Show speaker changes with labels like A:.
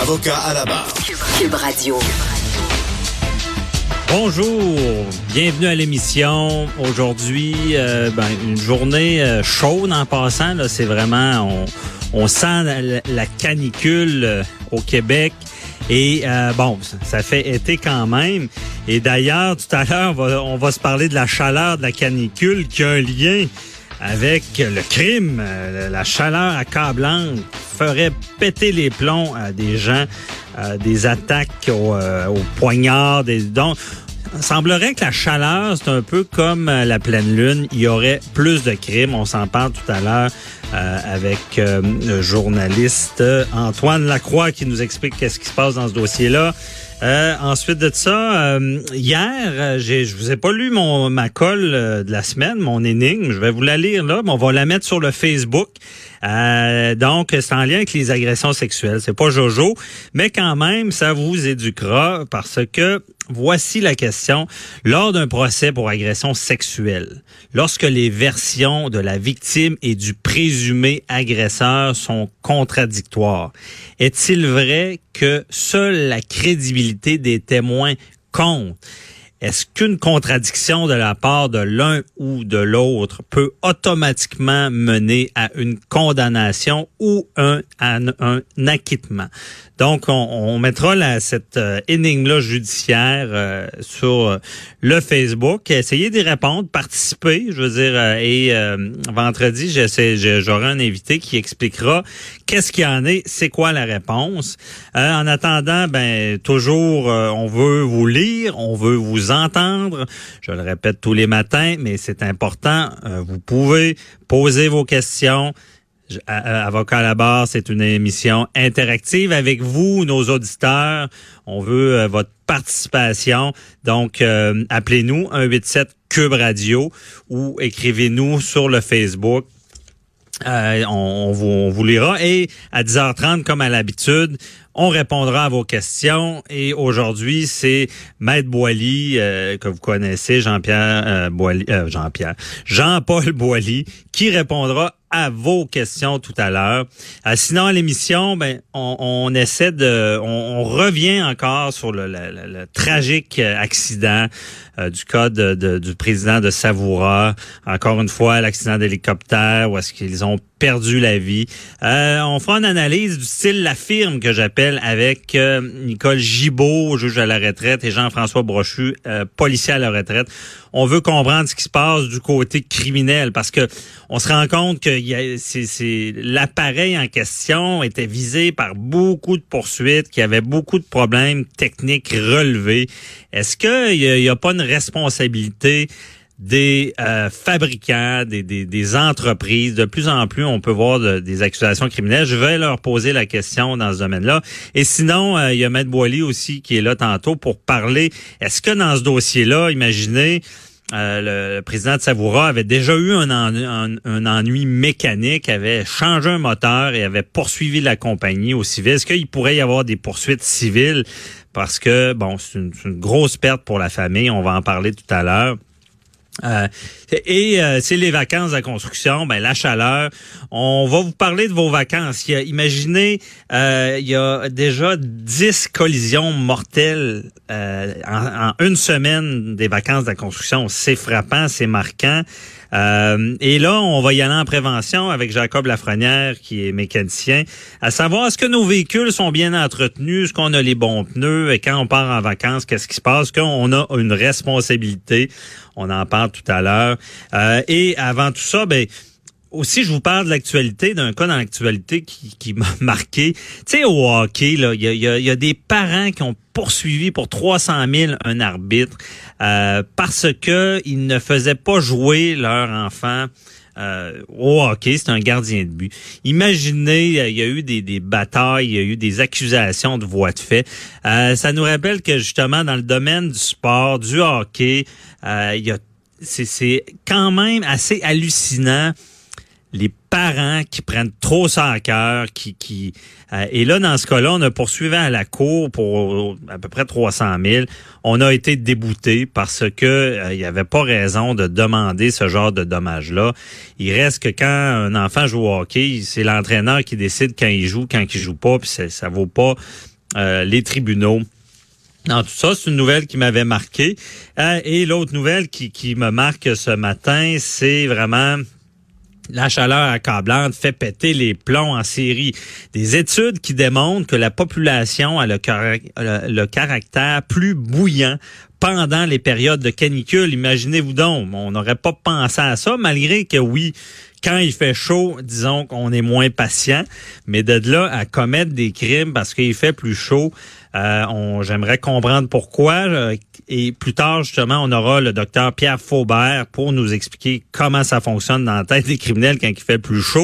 A: Avocat à la barre.
B: Cube Radio.
C: Bonjour, bienvenue à l'émission. Aujourd'hui, euh, ben, une journée euh, chaude en passant. Là, c'est vraiment, on, on sent la, la canicule euh, au Québec. Et euh, bon, ça fait été quand même. Et d'ailleurs, tout à l'heure, on va, on va se parler de la chaleur de la canicule qui a un lien avec le crime, euh, la chaleur accablante ferait péter les plombs à des gens, euh, des attaques au, euh, au poignard, des donc il semblerait que la chaleur, c'est un peu comme euh, la pleine lune. Il y aurait plus de crimes. On s'en parle tout à l'heure euh, avec euh, le journaliste euh, Antoine Lacroix qui nous explique qu'est-ce qui se passe dans ce dossier-là. Euh, ensuite de ça, euh, hier, euh, j'ai, je vous ai pas lu mon ma colle euh, de la semaine, mon énigme. Je vais vous la lire là, mais on va la mettre sur le Facebook. Euh, donc, c'est en lien avec les agressions sexuelles. C'est pas Jojo, mais quand même, ça vous éduquera parce que voici la question. Lors d'un procès pour agression sexuelle, lorsque les versions de la victime et du présumé agresseur sont contradictoires, est-il vrai que seule la crédibilité des témoins compte? Est-ce qu'une contradiction de la part de l'un ou de l'autre peut automatiquement mener à une condamnation ou un, à un, acquittement? Donc, on, mettra la, cette euh, énigme-là judiciaire euh, sur euh, le Facebook. Essayez d'y répondre, participer, je veux dire. et vendredi, j'aurai un invité qui expliquera qu'est-ce qu'il y en est, c'est quoi la réponse. En attendant, ben toujours, on veut vous lire, on veut vous entendre. Je le répète tous les matins, mais c'est important. Euh, vous pouvez poser vos questions. Avocat à la barre, c'est une émission interactive avec vous, nos auditeurs. On veut euh, votre participation. Donc, euh, appelez-nous 187 Cube Radio ou écrivez-nous sur le Facebook. Euh, on, vous lira. Et à 10h30, comme à l'habitude, on répondra à vos questions. Et aujourd'hui, c'est Maître Boily, euh, que vous connaissez, Jean-Pierre euh, Boily, euh, Jean-Pierre, Jean-Paul Boily, qui répondra à vos questions tout à l'heure. Euh, sinon, à l'émission, ben, on, essaie de, on, revient encore sur le tragique euh, accident euh, du cas de- de- du président de Savoura. Encore une fois, l'accident d'hélicoptère où est-ce qu'ils ont perdu la vie. Euh, on fera une analyse du style La Firme que j'appelle avec euh, Nicole Gibault, juge à la retraite, et Jean-François Brochu, euh, policier à la retraite. On veut comprendre ce qui se passe du côté criminel parce que on se rend compte que a- l'appareil en question était visé par beaucoup de poursuites, qu'il y avait beaucoup de problèmes techniques relevés. Est-ce qu'il n'y a, pas une responsabilité des euh, fabricants, des, entreprises. De plus en plus, on peut voir de- des accusations criminelles. Je vais leur poser la question dans ce domaine-là. Et sinon, euh, il y a Maître Boily aussi qui est là tantôt pour parler. Est-ce que dans ce dossier-là, imaginez, euh, le président de Savoura avait déjà eu un, en- un- un ennui mécanique, avait changé un moteur et avait poursuivi la compagnie au civil? Est-ce qu'il pourrait y avoir des poursuites civiles? Parce que, bon, c'est une grosse perte pour la famille. On va en parler tout à l'heure. Euh, et euh, c'est les vacances à construction, ben la chaleur. On va vous parler de vos vacances. Imaginez, euh, il y a déjà 10 collisions mortelles euh, en, en une semaine des vacances de la construction. C'est frappant, c'est marquant. Euh, et là, on va y aller en prévention avec Jacob Lafrenière, qui est mécanicien, à savoir est-ce que nos véhicules sont bien entretenus, est-ce qu'on a les bons pneus, et quand on part en vacances, qu'est-ce qui se passe, qu'on a une responsabilité? On en parle tout à l'heure. Euh, et avant tout ça, ben aussi, je vous parle de l'actualité, d'un cas dans l'actualité qui, qui m'a marqué. Tu sais, au hockey, il y a, y a, des parents qui ont poursuivi pour 300 000 un arbitre euh, parce que ils ne faisaient pas jouer leur enfant euh, au hockey, c'est un gardien de but. Imaginez, il y a eu des, des, batailles, il y a eu des accusations de voix de fait. Euh, ça nous rappelle que justement dans le domaine du sport, du hockey, euh, il y a c'est quand même assez hallucinant les parents qui prennent trop ça à cœur, qui, qui euh, et là dans ce cas-là, on a poursuivi à la cour pour à peu près 300 000. On a été débouté parce que euh, il n'y avait pas raison de demander ce genre de dommages-là. Il reste que quand un enfant joue au hockey, c'est l'entraîneur qui décide quand il joue, quand il joue pas, puis ça, ça vaut pas euh, les tribunaux. Non, tout ça, c'est une nouvelle qui m'avait marqué. et l'autre nouvelle qui, qui me marque ce matin, c'est vraiment la chaleur accablante fait péter les plombs en série. Des études qui démontrent que la population a le, le caractère plus bouillant pendant les périodes de canicule. Imaginez-vous donc, on n'aurait pas pensé à ça, malgré que oui, quand il fait chaud, disons qu'on est moins patient, mais de là à commettre des crimes parce qu'il fait plus chaud, euh, j'aimerais comprendre pourquoi. Euh, et plus tard, justement, on aura le docteur Pierre Faubert pour nous expliquer comment ça fonctionne dans la tête des criminels quand il fait plus chaud.